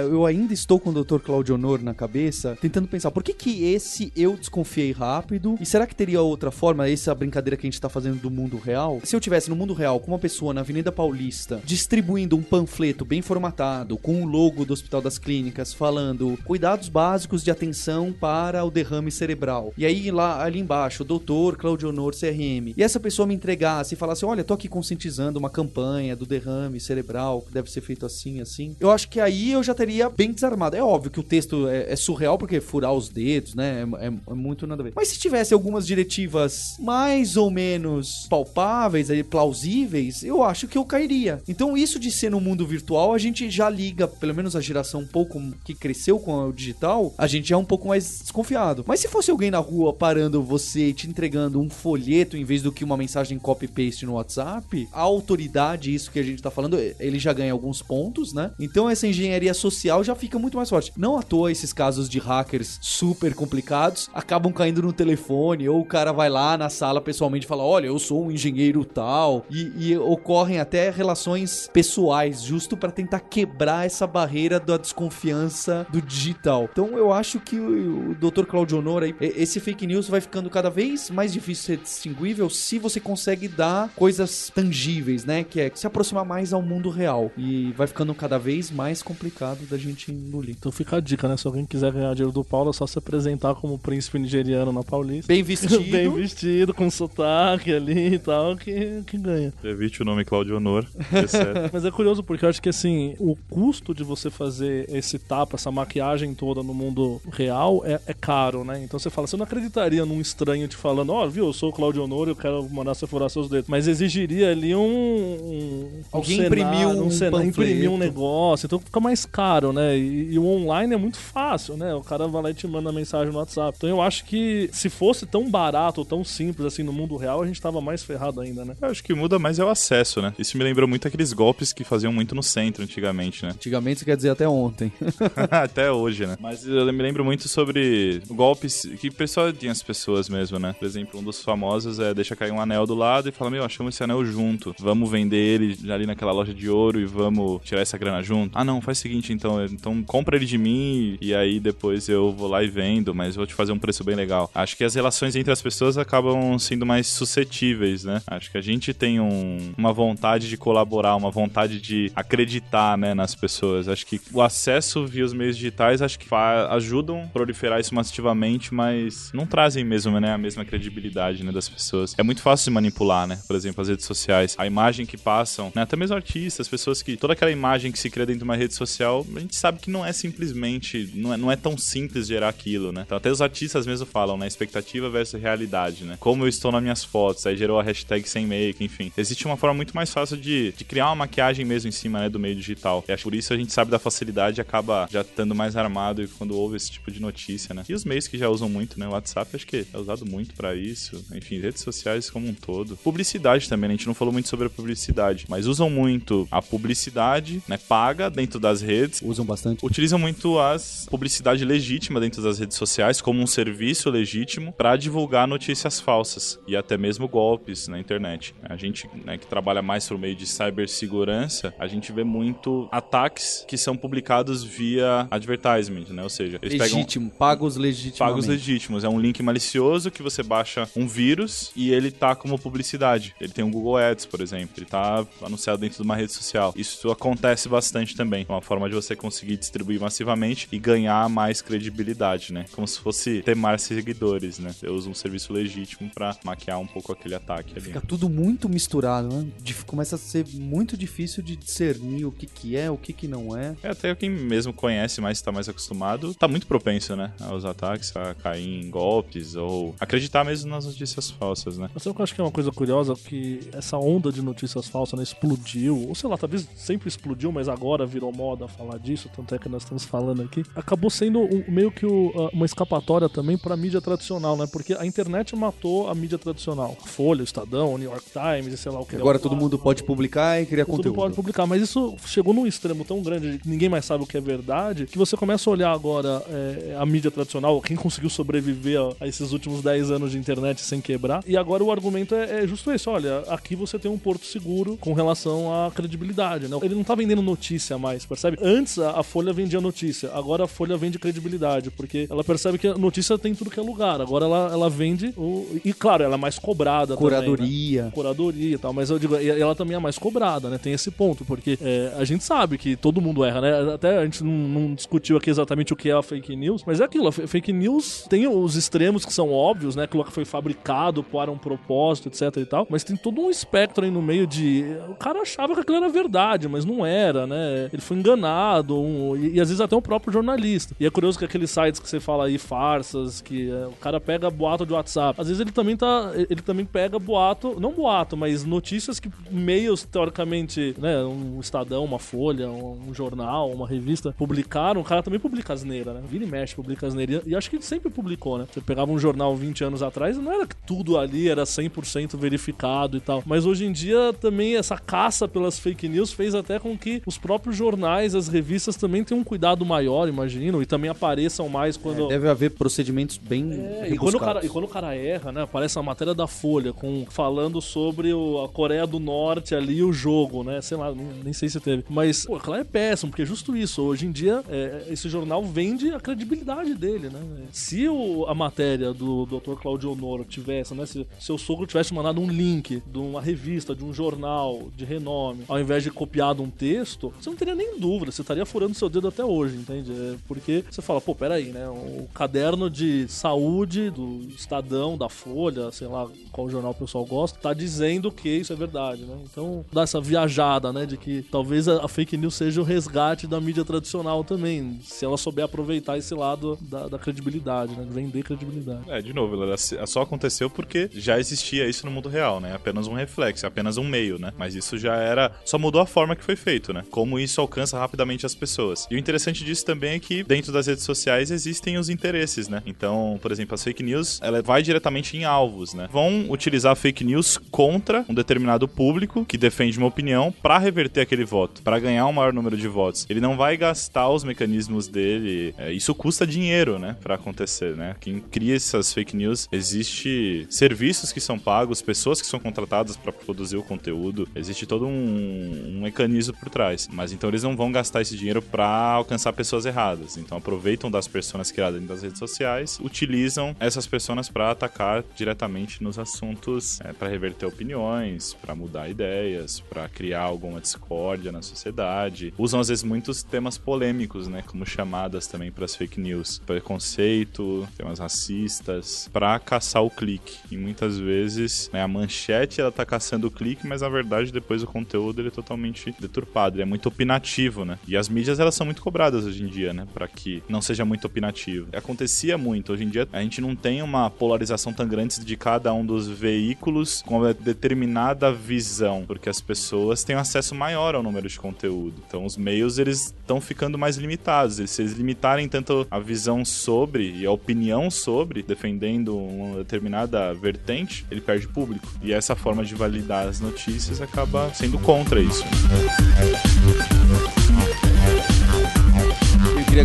Eu ainda estou com o Dr. Claudio Honor na cabeça, tentando pensar, por que que esse eu desconfiei rápido? E será que teria outra forma, essa brincadeira que a gente tá fazendo do mundo real? Se eu tivesse no mundo real com uma pessoa na Avenida Paulista distribuindo um panfleto bem formatado, com o logo do Hospital das Clínicas, falando cuidados básicos de atenção para o derrame cerebral. E aí lá ali embaixo, Dr. Claudio Honor CRM. E essa pessoa me entregasse e falasse: "Olha, tô aqui conscientizando uma campanha do derrame cerebral, que deve ser feito assim, assim". Eu acho que aí eu já teria bem desarmado. É óbvio que o texto é, é surreal porque furar os dedos, né? É, é, é, muito nada a ver. Mas se tivesse algumas diretivas mais ou menos palpáveis, plausíveis, eu acho que eu cairia. Então isso de ser no mundo virtual, a gente já liga, pelo menos a geração um pouco que cresceu com o digital, a gente é um pouco mais desconfiado. Mas se fosse alguém na rua parando você e te entregando um folheto em vez do que uma mensagem copy-paste no WhatsApp, a autoridade, isso que a gente tá falando, ele já ganha alguns pontos, né? Então essa engenharia social já fica muito mais forte. Não à toa esses casos de hackers super complicados acabam caindo no telefone, ou o cara vai lá na sala pessoalmente e fala: Olha, eu sou um engenheiro tal, e, e ocorrem até relações pessoais faz justo para tentar quebrar essa barreira da desconfiança do digital. Então eu acho que o, o Dr. Claudio Honor aí, esse fake news vai ficando cada vez mais difícil de ser distinguível se você consegue dar coisas tangíveis, né? Que é se aproximar mais ao mundo real. E vai ficando cada vez mais complicado da gente engolir. Então fica a dica, né? Se alguém quiser ganhar dinheiro do Paulo, é só se apresentar como príncipe nigeriano na Paulista. Bem vestido. Bem vestido, com sotaque ali e tal, que, que ganha. Evite o nome Claudio Honor, é Mas é curioso porque eu acho que assim, o custo de você fazer esse tapa, essa maquiagem toda no mundo real é, é caro, né? Então você fala, você não acreditaria num estranho te falando, ó, oh, viu, eu sou o Claudio Honor, eu quero mandar você furar seus dedos. Mas exigiria ali um. um Alguém um imprimiu um, um cenário, imprimir um negócio, então fica mais caro, né? E, e, o online é muito fácil, né? O cara vai lá e te manda mensagem no WhatsApp. Então eu acho que se fosse tão barato ou tão simples assim no mundo real, a gente tava mais ferrado ainda, né? Eu acho que muda mais é o acesso, né? Isso me lembrou muito aqueles golpes que faziam muito no centro antigamente, né? Antigamente quer dizer até ontem. até hoje, né? Mas eu me lembro muito sobre golpes que pessoa tinha as pessoas mesmo, né? Por exemplo, um dos famosos é deixa cair um anel do lado e fala: Meu, achamos esse anel junto. Vamos vender ele ali naquela loja de ouro e vamos tirar essa grana junto. Ah, não, faz o seguinte então. Então compra ele de mim e aí depois eu vou lá e vendo, mas vou te fazer um preço bem legal. Acho que as relações entre as pessoas acabam sendo mais suscetíveis, né? Acho que a gente tem um, uma vontade de colaborar, uma vontade de acreditar, né, nas pessoas. Acho que o acesso via os meios digitais acho que ajudam a proliferar isso massivamente, mas não trazem mesmo, né, a mesma credibilidade, né, das pessoas. É muito fácil de manipular, né? Por exemplo, as redes sociais. A imagem que passam, né, até mesmo artistas, pessoas que toda aquela imagem que se cria dentro de uma rede social, a gente sabe que não é simplesmente, não é, não é tão simples gerar aquilo, né? Então até os artistas mesmo falam, né, expectativa versus realidade, né? Como eu estou nas minhas fotos, aí gerou a hashtag sem make, enfim. Existe uma forma muito mais fácil de, de criar uma maquiagem mesmo em cima, né, do meio digital. E acho que por isso a gente sabe da facilidade e acaba já estando mais armado quando houve esse tipo de notícia, né? E os meios que já usam muito, né? O WhatsApp acho que é usado muito para isso. Enfim, redes sociais como um todo. Publicidade também, né? a gente não falou muito sobre a publicidade, mas usam muito a publicidade, né? Paga dentro das redes. Usam bastante. Utilizam muito as publicidade legítima dentro das redes sociais como um serviço legítimo para divulgar notícias falsas e até mesmo golpes na internet. A gente né, que trabalha mais por meio de cibersegurança, a gente vê muito ataques que são publicados via advertisement, né? Ou seja, eles Legítimo, pegam pagos legítimos. Pagos legítimos. É um link malicioso que você baixa um vírus e ele tá como publicidade. Ele tem um Google Ads, por exemplo. Ele tá anunciado dentro de uma rede social. Isso acontece bastante também. É uma forma de você conseguir distribuir massivamente e ganhar mais credibilidade, né? Como se fosse ter mais seguidores, né? Eu uso um serviço legítimo para maquiar um pouco aquele ataque ali. Fica tudo muito misturado, né? Começa a ser muito difícil de discernir o que que é, o que que não é. É, até quem mesmo conhece, mas está mais acostumado, tá muito propenso, né? Aos ataques, a cair em golpes ou acreditar mesmo nas notícias falsas, né? Mas sabe o que eu acho que é uma coisa curiosa? Que essa onda de notícias falsas, né, explodiu, ou sei lá, talvez sempre explodiu, mas agora virou moda falar disso, tanto é que nós estamos falando aqui. Acabou sendo um, meio que o, uma escapatória também para a mídia tradicional, né? Porque a internet matou a mídia tradicional. Folha, Estadão, New York Times e sei lá o que. Agora todo mundo pode publicar e criar todo conteúdo. Todo mundo pode publicar, mas isso chegou num extremo tão grande que ninguém mais sabe o que é verdade, que você começa a olhar agora é, a mídia tradicional, quem conseguiu sobreviver a, a, esses últimos 10 anos de internet sem quebrar, e agora o argumento é, é justo esse, olha, aqui você tem um porto seguro com relação à credibilidade, né? Ele não tá vendendo notícia mais, percebe? Antes a, a Folha vendia notícia, agora a Folha vende credibilidade, porque ela percebe que a notícia tem tudo que é lugar, agora ela, ela vende o... E claro, ela é mais cobrada Curadoria. Também, né? Curadoria e tal, mas eu digo, ela também é mais cobrada, né? Tem esse ponto, porque é, a gente sabe que todo mundo erra, né? Até a gente não, não, discutiu aqui exatamente o que é a fake news, mas é aquilo, a fake news tem os extremos que são óbvios, né? Aquilo que foi fabricado para um propósito, etc e tal, mas tem todo um espectro aí no meio de... O cara achava que aquilo era verdade, mas não era, né? Ele foi enganado, um... e, e, às vezes até o próprio jornalista. E é curioso que aqueles sites que você fala aí, farsas, que é, o cara pega boato de WhatsApp, às vezes ele também tá... Ele também pega boato, não boato, mas notícias que meios, teoricamente, né? Um Estadão, uma Folha, um, um jornal, uma revista publicaram, o cara também publica asneira, né? Vira e mexe, publica asneira. E acho que ele sempre publicou, né? Você pegava um jornal 20 anos atrás, não era que tudo ali era 100% verificado e tal. Mas hoje em dia também essa caça pelas fake news fez até com que os próprios jornais, as revistas também tenham um cuidado maior, imagino, e também apareçam mais quando. É, deve haver procedimentos bem. É, e, quando o cara, e quando o cara erra, né? Aparece a matéria da Folha com, falando sobre o, a Coreia do Norte ali o jogo, né? Sei lá, nem, nem sei se teve. Mas, pô, claro, é péssimo, porque é justo isso. Hoje em dia, é, esse jornal vende a credibilidade dele, né? Se o, a matéria do Dr. Claudio Honoro tivesse, né? Se seu sogro tivesse mandado um link de uma revista, de um jornal de renome, ao invés de copiado um texto, você não teria nem dúvida, você estaria furando seu dedo até hoje, entende? É porque você fala, pô, peraí, né? O caderno de saúde do Estadão, da Folha, sei lá qual jornal o pessoal gosta, tá dizendo que isso é verdade, né? Então dá essa viajada, né? De que talvez a, fake news seja o resgate da mídia tradicional também, se ela souber aproveitar esse lado da, da credibilidade, né? De vender credibilidade. É, de novo, ela só aconteceu porque já existia isso no mundo real, né? Apenas um reflexo, apenas um meio, né? Mas isso já era. Só mudou a forma que foi feito, né? Como isso alcança rapidamente as pessoas. E o interessante disso também é que dentro das redes sociais existem os interesses, né? Então, por exemplo, as fake news, ela vai diretamente em alvos, né? Vão utilizar fake news contra um determinado público que defende uma opinião para reverter aquele voto, para ganhar um maior número de votos. Ele não vai gastar os mecanismos dele. É, isso custa dinheiro, né? Para acontecer, né? Quem cria essas fake news, existe serviços que são pagos, pessoas que são contratadas para produzir o conteúdo, existe todo um, um, mecanismo por trás. Mas então eles não vão gastar esse dinheiro para alcançar pessoas erradas. Então aproveitam das pessoas criadas das redes sociais, utilizam essas pessoas para atacar diretamente nos assuntos, é, para reverter opiniões, para mudar ideias, para criar alguma discórdia na sociedade. Usam às vezes muitos temas polêmicos, né, como chamadas também para as fake news, preconceito, temas racistas, para caçar o clique. E muitas vezes né, a manchete ela tá caçando o clique, mas na verdade depois o conteúdo ele é totalmente deturpado, ele é muito opinativo, né? E as mídias elas são muito cobradas hoje em dia, né, para que não seja muito opinativo. Acontecia muito, hoje em dia a gente não tem uma polarização tão grande de cada um dos veículos com uma determinada visão, porque as pessoas têm acesso maior ao número de conteúdo. Então os meios eles estão ficando mais limitados. Se eles limitarem tanto a visão sobre e a opinião sobre, defendendo uma determinada vertente, ele perde público. E essa forma de validar as notícias acaba sendo contra isso.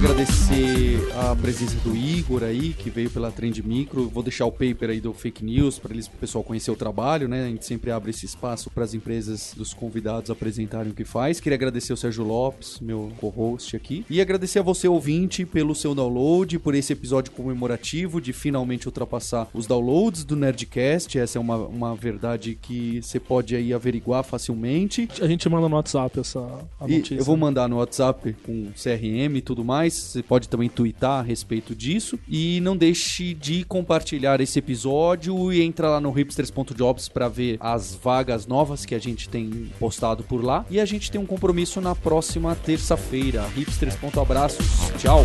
Agradecer a presença do Igor aí, que veio pela Trend Micro. Vou deixar o paper aí do Fake News para eles, o pessoal conhecer o trabalho, né? A gente sempre abre esse espaço para as empresas dos convidados apresentarem o que faz. Queria agradecer o Sérgio Lopes, meu co-host aqui. E agradecer a você, ouvinte, pelo seu download, por esse episódio comemorativo de finalmente ultrapassar os downloads do Nerdcast. Essa é uma, uma verdade que você pode aí averiguar facilmente. A gente manda no WhatsApp essa notícia. E eu vou mandar no WhatsApp com CRM e tudo mais mais. Você pode também twittar a respeito disso. E não deixe de compartilhar esse episódio e entra lá no hipsters.jobs para ver as vagas novas que a gente tem postado por lá. E a gente tem um compromisso na próxima terça-feira. hipsters.abraços. Tchau.